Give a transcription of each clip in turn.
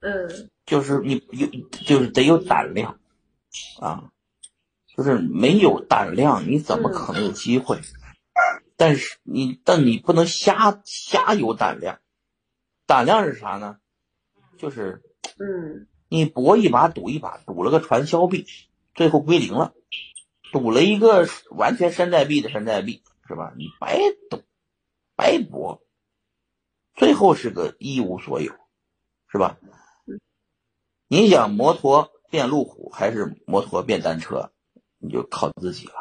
嗯，就是你有，就是得有胆量啊，就是没有胆量，你怎么可能有机会？但是你，但你不能瞎瞎有胆量。胆量是啥呢？就是嗯你搏一把赌一把，赌了个传销币，最后归零了；赌了一个完全山寨币的山寨币，是吧？你白赌，白搏，最后是个一无所有，是吧？你想摩托变路虎还是摩托变单车，你就靠自己了，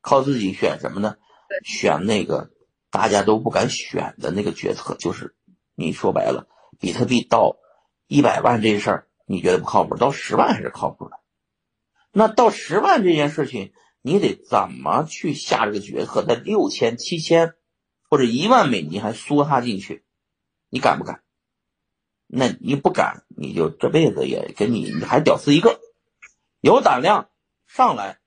靠自己选什么呢？选那个大家都不敢选的那个决策，就是你说白了，比特币到一百万这事儿，你觉得不靠谱？到十万还是靠谱的？那到十万这件事情，你得怎么去下这个决策？在六千、七千或者一万美金还缩它进去，你敢不敢？那你不敢，你就这辈子也跟你你还屌丝一个。有胆量上来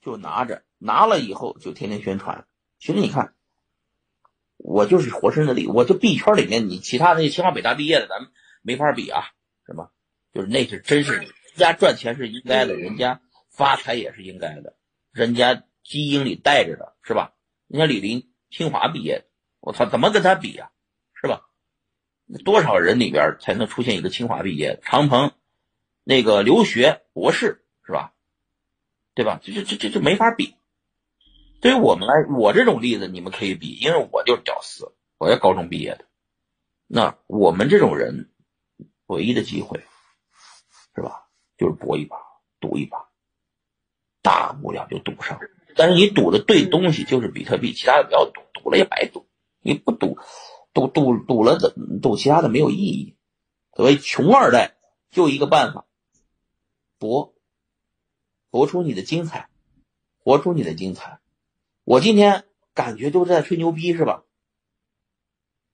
就拿着，拿了以后就天天宣传。其实你看，我就是活生生的例子，我就币圈里面，你其他那些清华北大毕业的，咱们没法比啊，是吧？就是那是真是人家赚钱是应该的，人家发财也是应该的，人家基因里带着的，是吧？人家李林清华毕业的，我操，怎么跟他比呀、多少人里边才能出现一个清华毕业的？长鹏那个留学博士是吧？对吧？这这这这这没法比。对于我们来，我这种例子你们可以比，因为我就是屌丝，我也高中毕业的。那我们这种人，唯一的机会是吧？就是搏一把，赌一把，大不了就赌上。但是你赌的对东西就是比特币，其他的不要赌，赌了也白赌。你不赌，赌赌赌了的赌其他的没有意义。所谓穷二代，就一个办法，搏，搏出你的精彩，活出你的精彩。我今天感觉都是在吹牛逼是吧？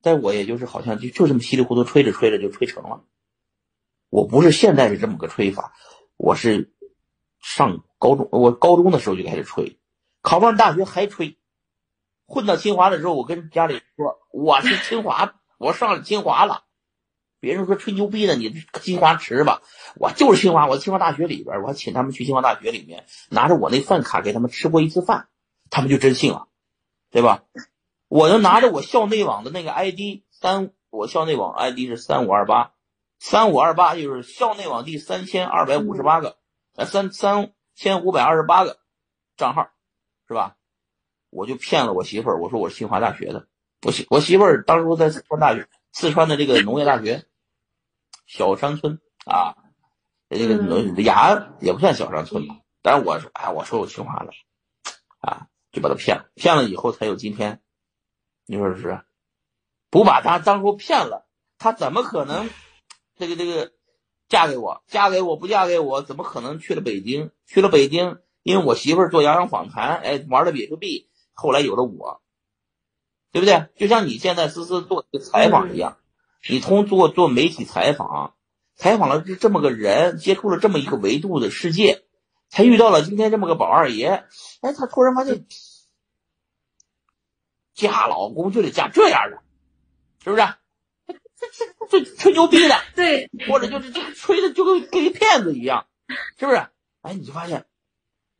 但我也就是好像就就这么稀里糊涂吹着吹着就吹成了。我不是现在是这么个吹法，我是上高中，我高中的时候就开始吹，考不上大学还吹。混到清华的时候，我跟家里说我是清华，我上清华了。别人说吹牛逼的，你清华池吧，我就是清华，我清华大学里边，我还请他们去清华大学里面拿着我那饭卡给他们吃过一次饭，他们就真信了，对吧？我就拿着我校内网的那个 ID 三，我校内网 ID 是三五二八，三五二八就是校内网第三千二百五十八个，呃三三千五百二十八个账号，是吧？我就骗了我媳妇儿，我说我是清华大学的，我媳我媳妇儿当时在四川大学，四川的这个农业大学，小山村啊，这个农雅安也不算小山村吧，但是我说，哎，我说我清华的，啊，就把他骗了，骗了以后才有今天，你说是不是？不把他当初骗了，他怎么可能这个这个嫁给我？嫁给我不嫁给我？怎么可能去了北京？去了北京，因为我媳妇儿做洋洋访谈，哎，玩的比特币，后来有了我，对不对？就像你现在思思做这个采访一样，你通过做媒体采访，采访了这这么个人，接触了这么一个维度的世界，才遇到了今天这么个宝二爷。哎，他突然发现，嫁老公就得嫁这样的，是不是？这这这吹牛逼的，对，或者就是这吹的就跟跟一骗子一样，是不是？哎，你就发现，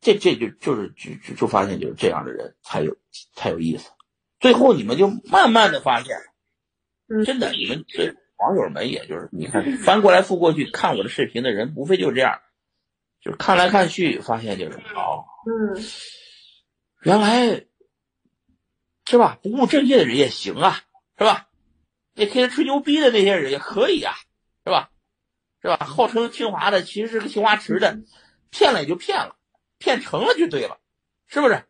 这这就就是就就就发现就是这样的人才有才有意思。最后你们就慢慢的发现，嗯真的，你们这网友们也就是你看翻过来覆过去看我的视频的人，无非就是这样，就是看来看去发现就是哦，嗯原来是吧？不务正业的人也行啊，是吧？那天天吹牛逼的那些人也可以啊，是吧？是吧？号称清华的，其实是个清华池的，骗了也就骗了，骗成了就对了，是不是？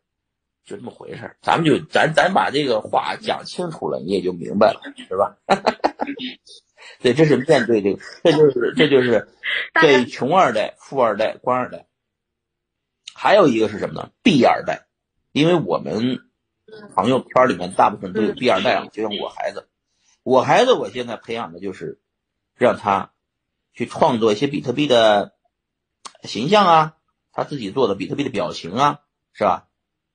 就这么回事儿咱们就咱咱把这个话讲清楚了，你也就明白了，是吧？对，这是面对这个，这就是这就是对穷二代、富二代、官二代，还有一个是什么呢？B 二代，因为我们朋友圈里面大部分都有 B 二代啊，就像我孩子，我孩子我现在培养的就是让他去创作一些比特币的形象啊，他自己做的比特币的表情啊，是吧？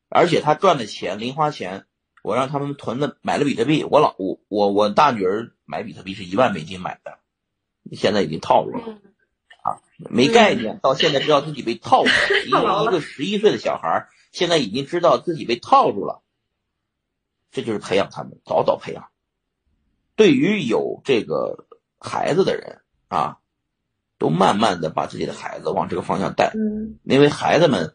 而且他赚的钱零花钱，我让他们囤的买了比特币，我老我我我大女儿买比特币是一万美金买的，现在已经套住了啊，没概念，到现在知道自己被套住了。一个一个十一岁的小孩，现在已经知道自己被套住了，这就是培养他们，早早培养。对于有这个孩子的人啊，都慢慢的把自己的孩子往这个方向带，因为孩子们